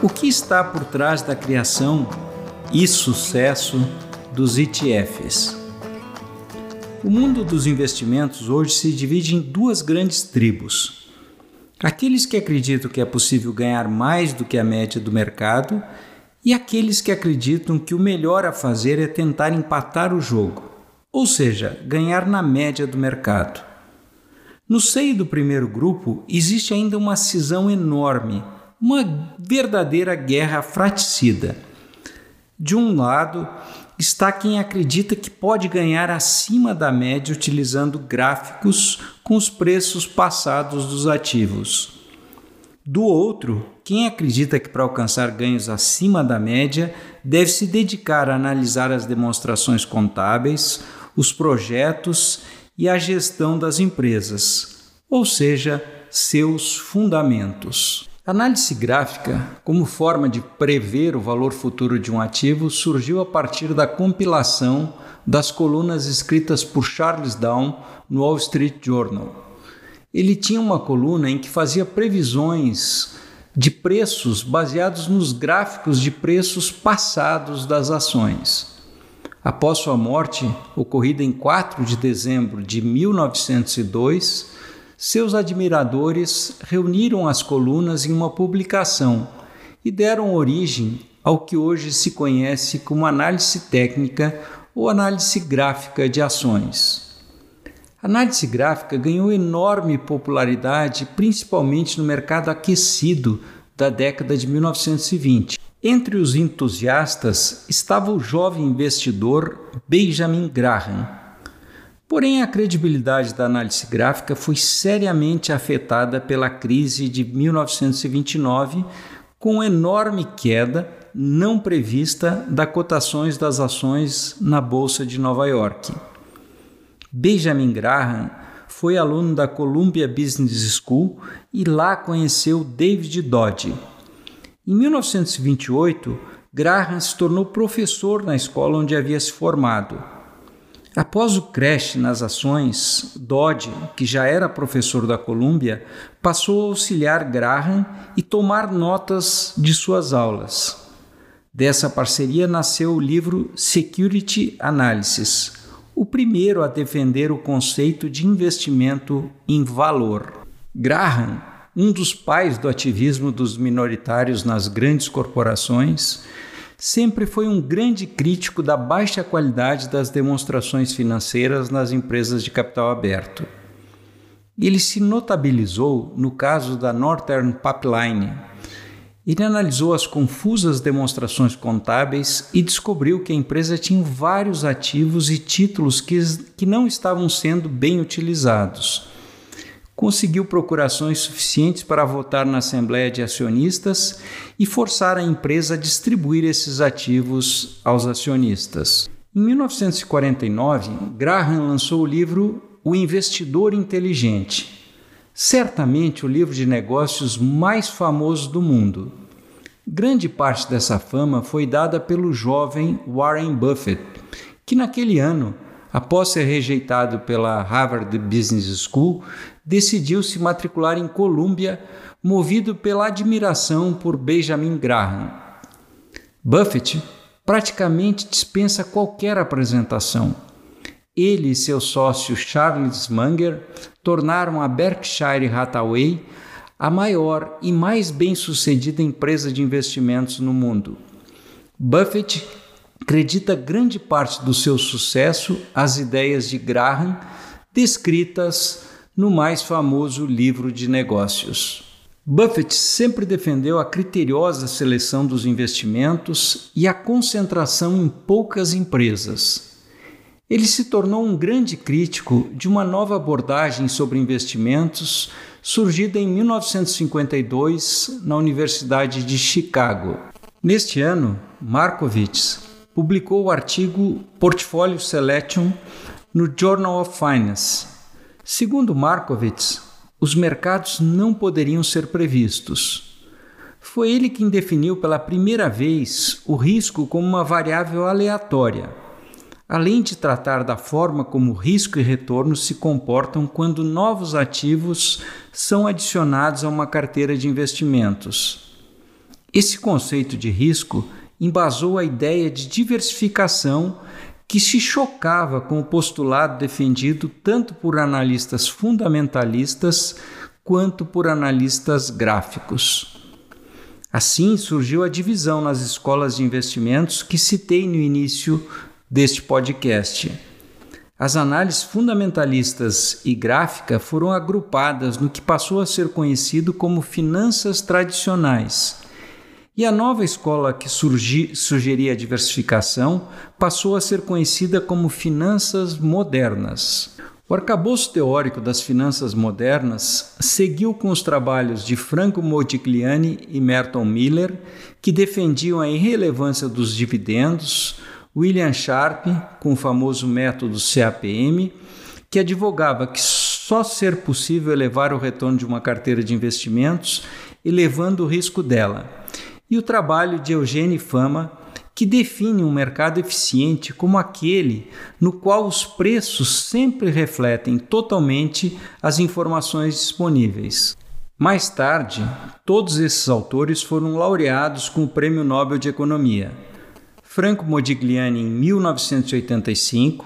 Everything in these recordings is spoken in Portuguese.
O que está por trás da criação e sucesso dos ETFs? O mundo dos investimentos hoje se divide em duas grandes tribos. Aqueles que acreditam que é possível ganhar mais do que a média do mercado e aqueles que acreditam que o melhor a fazer é tentar empatar o jogo, ou seja, ganhar na média do mercado. No seio do primeiro grupo existe ainda uma cisão enorme uma verdadeira guerra fraticida. De um lado, está quem acredita que pode ganhar acima da média utilizando gráficos com os preços passados dos ativos. Do outro, quem acredita que para alcançar ganhos acima da média deve se dedicar a analisar as demonstrações contábeis, os projetos e a gestão das empresas, ou seja, seus fundamentos. Análise gráfica, como forma de prever o valor futuro de um ativo, surgiu a partir da compilação das colunas escritas por Charles Down no Wall Street Journal. Ele tinha uma coluna em que fazia previsões de preços baseados nos gráficos de preços passados das ações. Após sua morte, ocorrida em 4 de dezembro de 1902, seus admiradores reuniram as colunas em uma publicação e deram origem ao que hoje se conhece como análise técnica ou análise gráfica de ações. A análise gráfica ganhou enorme popularidade, principalmente no mercado aquecido da década de 1920. Entre os entusiastas estava o jovem investidor Benjamin Graham, Porém, a credibilidade da análise gráfica foi seriamente afetada pela crise de 1929, com enorme queda não prevista das cotações das ações na Bolsa de Nova York. Benjamin Graham foi aluno da Columbia Business School e lá conheceu David Dodge. Em 1928, Graham se tornou professor na escola onde havia se formado. Após o crash nas ações, Dodge, que já era professor da Columbia, passou a auxiliar Graham e tomar notas de suas aulas. Dessa parceria nasceu o livro Security Analysis, o primeiro a defender o conceito de investimento em valor. Graham, um dos pais do ativismo dos minoritários nas grandes corporações, sempre foi um grande crítico da baixa qualidade das demonstrações financeiras nas empresas de capital aberto. Ele se notabilizou no caso da Northern Pipeline. Ele analisou as confusas demonstrações contábeis e descobriu que a empresa tinha vários ativos e títulos que, que não estavam sendo bem utilizados conseguiu procurações suficientes para votar na Assembleia de Acionistas e forçar a empresa a distribuir esses ativos aos acionistas. Em 1949, Graham lançou o livro O Investidor Inteligente, certamente o livro de negócios mais famoso do mundo. Grande parte dessa fama foi dada pelo jovem Warren Buffett, que naquele ano após ser rejeitado pela Harvard Business School, decidiu se matricular em Columbia, movido pela admiração por Benjamin Graham. Buffett praticamente dispensa qualquer apresentação. Ele e seu sócio Charles Munger tornaram a Berkshire Hathaway a maior e mais bem-sucedida empresa de investimentos no mundo. Buffett acredita grande parte do seu sucesso às ideias de Graham descritas no mais famoso livro de negócios. Buffett sempre defendeu a criteriosa seleção dos investimentos e a concentração em poucas empresas. Ele se tornou um grande crítico de uma nova abordagem sobre investimentos surgida em 1952 na Universidade de Chicago. Neste ano, Markowitz publicou o artigo Portfolio Selection no Journal of Finance. Segundo Markowitz, os mercados não poderiam ser previstos. Foi ele quem definiu pela primeira vez o risco como uma variável aleatória, além de tratar da forma como risco e retorno se comportam quando novos ativos são adicionados a uma carteira de investimentos. Esse conceito de risco embasou a ideia de diversificação que se chocava com o postulado defendido tanto por analistas fundamentalistas quanto por analistas gráficos. Assim surgiu a divisão nas escolas de investimentos que citei no início deste podcast. As análises fundamentalistas e gráfica foram agrupadas no que passou a ser conhecido como finanças tradicionais e a nova escola que surgi, sugeria a diversificação passou a ser conhecida como finanças modernas. O arcabouço teórico das finanças modernas seguiu com os trabalhos de Franco Modigliani e Merton Miller, que defendiam a irrelevância dos dividendos, William Sharp, com o famoso método CAPM, que advogava que só ser possível elevar o retorno de uma carteira de investimentos elevando o risco dela e o trabalho de Eugênio Fama, que define um mercado eficiente como aquele no qual os preços sempre refletem totalmente as informações disponíveis. Mais tarde, todos esses autores foram laureados com o Prêmio Nobel de Economia. Franco Modigliani em 1985,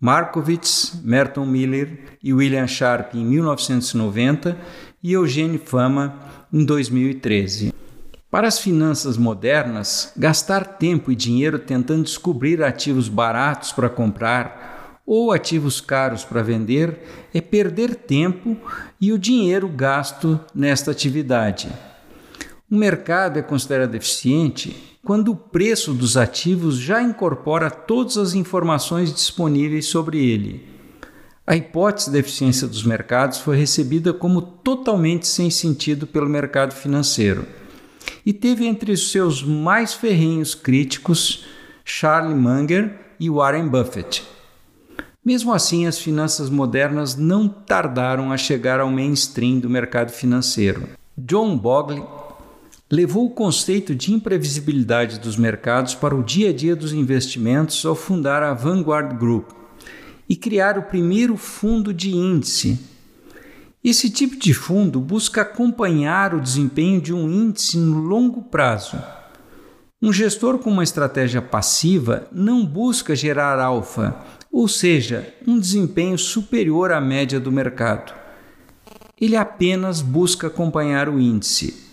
Markowitz, Merton Miller e William Sharp em 1990 e Eugênio Fama em 2013. Para as finanças modernas, gastar tempo e dinheiro tentando descobrir ativos baratos para comprar ou ativos caros para vender é perder tempo e o dinheiro gasto nesta atividade. O mercado é considerado eficiente quando o preço dos ativos já incorpora todas as informações disponíveis sobre ele. A hipótese da eficiência dos mercados foi recebida como totalmente sem sentido pelo mercado financeiro e teve entre os seus mais ferrenhos críticos Charlie Munger e Warren Buffett. Mesmo assim, as finanças modernas não tardaram a chegar ao mainstream do mercado financeiro. John Bogle levou o conceito de imprevisibilidade dos mercados para o dia a dia dos investimentos ao fundar a Vanguard Group e criar o primeiro fundo de índice esse tipo de fundo busca acompanhar o desempenho de um índice no longo prazo. Um gestor com uma estratégia passiva não busca gerar alfa, ou seja, um desempenho superior à média do mercado. Ele apenas busca acompanhar o índice.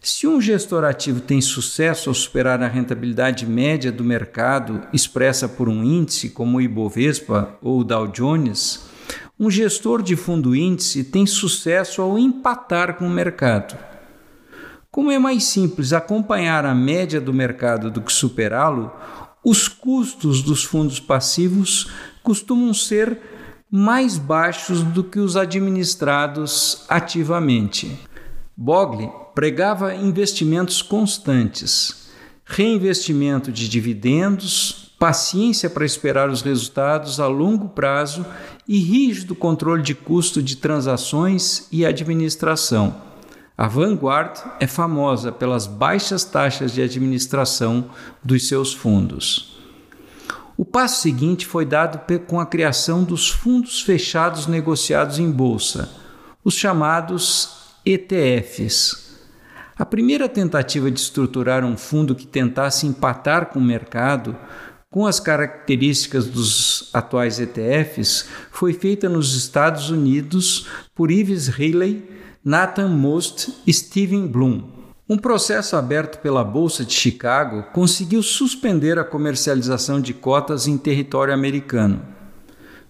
Se um gestor ativo tem sucesso ao superar a rentabilidade média do mercado expressa por um índice como o Ibovespa ou o Dow Jones, um gestor de fundo índice tem sucesso ao empatar com o mercado. Como é mais simples acompanhar a média do mercado do que superá-lo, os custos dos fundos passivos costumam ser mais baixos do que os administrados ativamente. Bogle pregava investimentos constantes, reinvestimento de dividendos, paciência para esperar os resultados a longo prazo e rígido controle de custo de transações e administração. A Vanguard é famosa pelas baixas taxas de administração dos seus fundos. O passo seguinte foi dado com a criação dos fundos fechados negociados em bolsa, os chamados ETFs. A primeira tentativa de estruturar um fundo que tentasse empatar com o mercado com as características dos atuais ETFs, foi feita nos Estados Unidos por Yves Riley, Nathan Most e Steven Bloom. Um processo aberto pela Bolsa de Chicago conseguiu suspender a comercialização de cotas em território americano.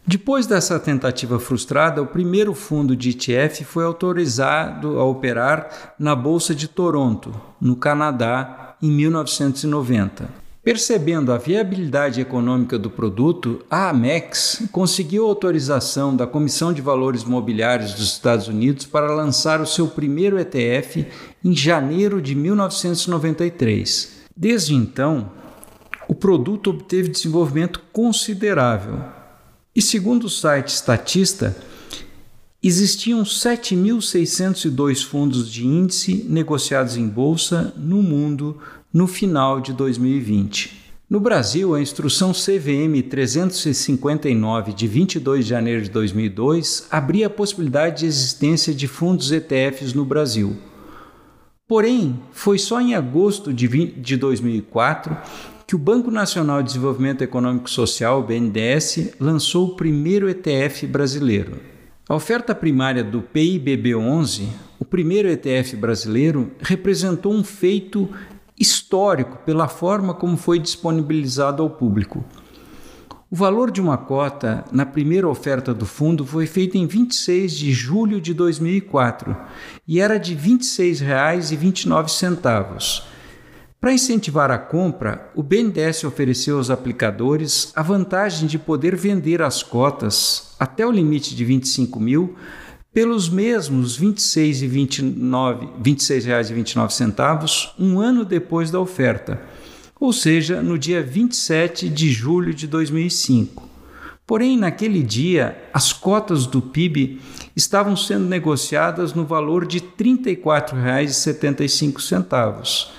Depois dessa tentativa frustrada, o primeiro fundo de ETF foi autorizado a operar na Bolsa de Toronto, no Canadá, em 1990. Percebendo a viabilidade econômica do produto, a Amex conseguiu autorização da Comissão de Valores Mobiliários dos Estados Unidos para lançar o seu primeiro ETF em janeiro de 1993. Desde então, o produto obteve desenvolvimento considerável. E segundo o site Statista, existiam 7.602 fundos de índice negociados em bolsa no mundo no final de 2020. No Brasil, a instrução CVM 359 de 22 de janeiro de 2002 abria a possibilidade de existência de fundos ETFs no Brasil. Porém, foi só em agosto de, 20, de 2004 que o Banco Nacional de Desenvolvimento Econômico Social, BNDES, lançou o primeiro ETF brasileiro. A oferta primária do PIBB11, o primeiro ETF brasileiro, representou um feito histórico pela forma como foi disponibilizado ao público. O valor de uma cota na primeira oferta do fundo foi feito em 26 de julho de 2004 e era de R$ 26,29. Para incentivar a compra, o BNDES ofereceu aos aplicadores a vantagem de poder vender as cotas até o limite de 25 mil pelos mesmos R$ 26,29 um ano depois da oferta, ou seja, no dia 27 de julho de 2005. Porém, naquele dia, as cotas do PIB estavam sendo negociadas no valor de R$ 34,75.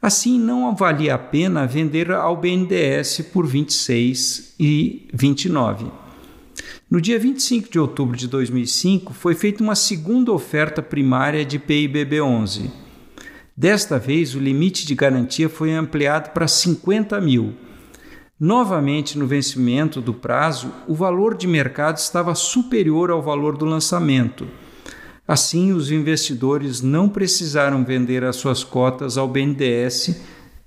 Assim, não valia a pena vender ao BNDES por R$ 26,29. No dia 25 de outubro de 2005, foi feita uma segunda oferta primária de PIBB11. Desta vez, o limite de garantia foi ampliado para 50 mil. Novamente, no vencimento do prazo, o valor de mercado estava superior ao valor do lançamento. Assim, os investidores não precisaram vender as suas cotas ao BNDES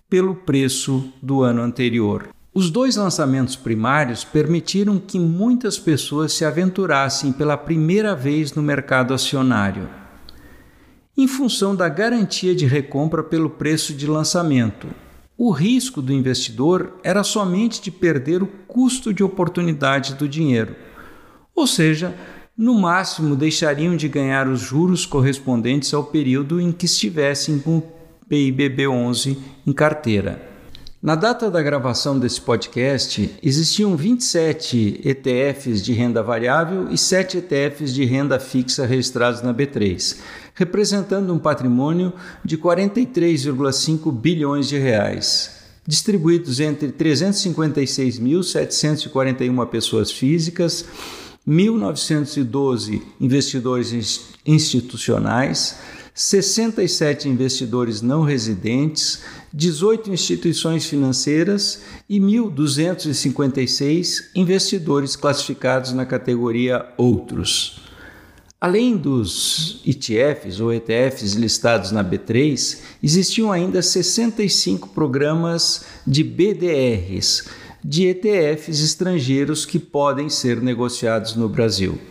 pelo preço do ano anterior. Os dois lançamentos primários permitiram que muitas pessoas se aventurassem pela primeira vez no mercado acionário. Em função da garantia de recompra pelo preço de lançamento, o risco do investidor era somente de perder o custo de oportunidade do dinheiro, ou seja, no máximo deixariam de ganhar os juros correspondentes ao período em que estivessem com o PIBB 11 em carteira. Na data da gravação desse podcast, existiam 27 ETFs de renda variável e 7 ETFs de renda fixa registrados na B3, representando um patrimônio de 43,5 bilhões de reais, distribuídos entre 356.741 pessoas físicas, 1.912 investidores institucionais, 67 investidores não residentes, 18 instituições financeiras e 1.256 investidores classificados na categoria Outros. Além dos ETFs ou ETFs listados na B3, existiam ainda 65 programas de BDRs, de ETFs estrangeiros que podem ser negociados no Brasil.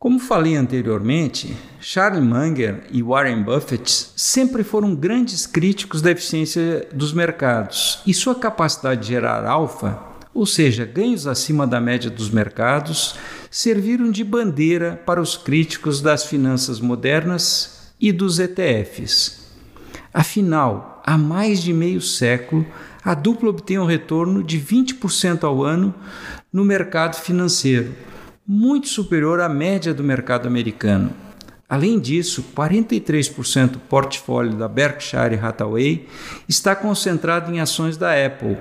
Como falei anteriormente, Charlie Munger e Warren Buffett sempre foram grandes críticos da eficiência dos mercados e sua capacidade de gerar alfa, ou seja, ganhos acima da média dos mercados, serviram de bandeira para os críticos das finanças modernas e dos ETFs. Afinal, há mais de meio século, a dupla obtém um retorno de 20% ao ano no mercado financeiro muito superior à média do mercado americano. Além disso, 43% do portfólio da Berkshire Hathaway está concentrado em ações da Apple,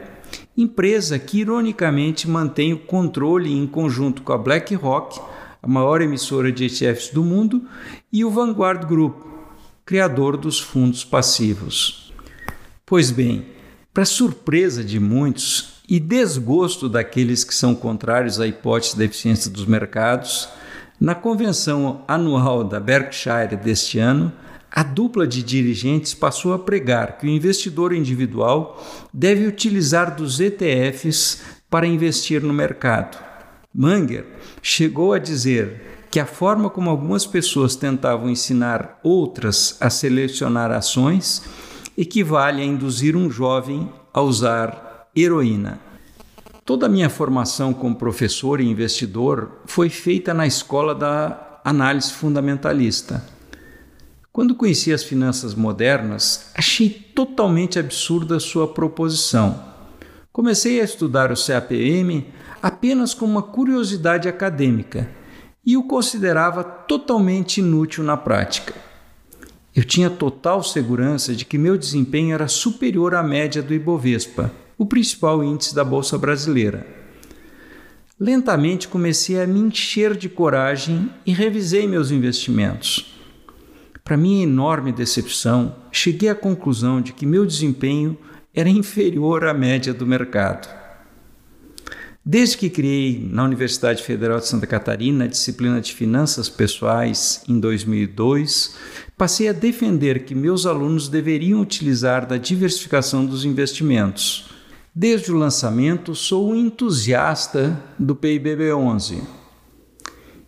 empresa que ironicamente mantém o controle em conjunto com a BlackRock, a maior emissora de ETFs do mundo, e o Vanguard Group, criador dos fundos passivos. Pois bem, para surpresa de muitos, e desgosto daqueles que são contrários à hipótese da eficiência dos mercados, na convenção anual da Berkshire deste ano, a dupla de dirigentes passou a pregar que o investidor individual deve utilizar dos ETFs para investir no mercado. Munger chegou a dizer que a forma como algumas pessoas tentavam ensinar outras a selecionar ações equivale a induzir um jovem a usar heroína. Toda a minha formação como professor e investidor foi feita na escola da análise fundamentalista. Quando conheci as finanças modernas, achei totalmente absurda sua proposição. Comecei a estudar o CAPM apenas como uma curiosidade acadêmica e o considerava totalmente inútil na prática. Eu tinha total segurança de que meu desempenho era superior à média do Ibovespa, o principal índice da Bolsa Brasileira. Lentamente comecei a me encher de coragem e revisei meus investimentos. Para minha enorme decepção, cheguei à conclusão de que meu desempenho era inferior à média do mercado. Desde que criei na Universidade Federal de Santa Catarina a disciplina de Finanças Pessoais em 2002, passei a defender que meus alunos deveriam utilizar da diversificação dos investimentos. Desde o lançamento, sou um entusiasta do PIBB11.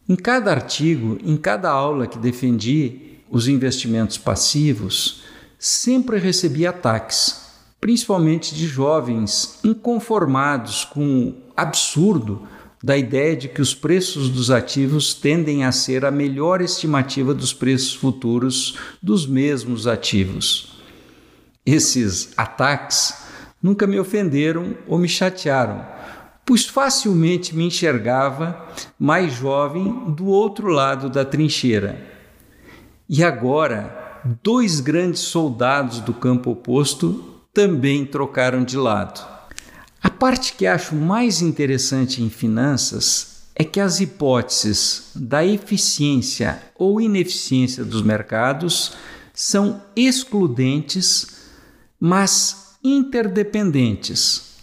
Em cada artigo, em cada aula que defendi os investimentos passivos, sempre recebi ataques principalmente de jovens inconformados com o absurdo da ideia de que os preços dos ativos tendem a ser a melhor estimativa dos preços futuros dos mesmos ativos. Esses ataques nunca me ofenderam ou me chatearam, pois facilmente me enxergava mais jovem do outro lado da trincheira. E agora, dois grandes soldados do campo oposto também trocaram de lado. A parte que acho mais interessante em finanças é que as hipóteses da eficiência ou ineficiência dos mercados são excludentes, mas interdependentes.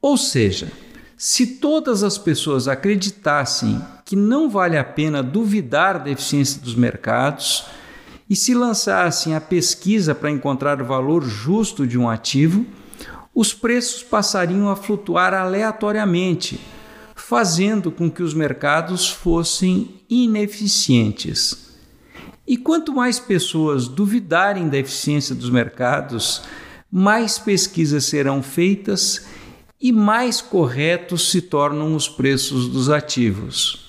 Ou seja, se todas as pessoas acreditassem que não vale a pena duvidar da eficiência dos mercados, e se lançassem a pesquisa para encontrar o valor justo de um ativo, os preços passariam a flutuar aleatoriamente, fazendo com que os mercados fossem ineficientes. E quanto mais pessoas duvidarem da eficiência dos mercados, mais pesquisas serão feitas e mais corretos se tornam os preços dos ativos.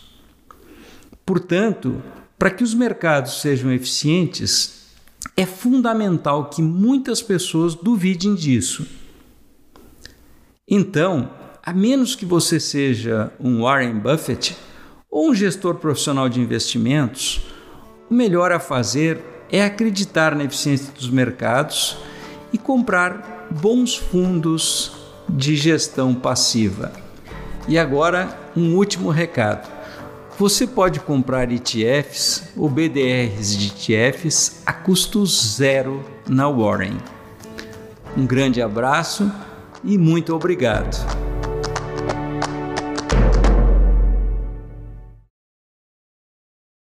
Portanto, para que os mercados sejam eficientes, é fundamental que muitas pessoas duvidem disso. Então, a menos que você seja um Warren Buffett ou um gestor profissional de investimentos, o melhor a fazer é acreditar na eficiência dos mercados e comprar bons fundos de gestão passiva. E agora, um último recado. Você pode comprar ETFs ou BDRs de ETFs a custo zero na Warren. Um grande abraço e muito obrigado.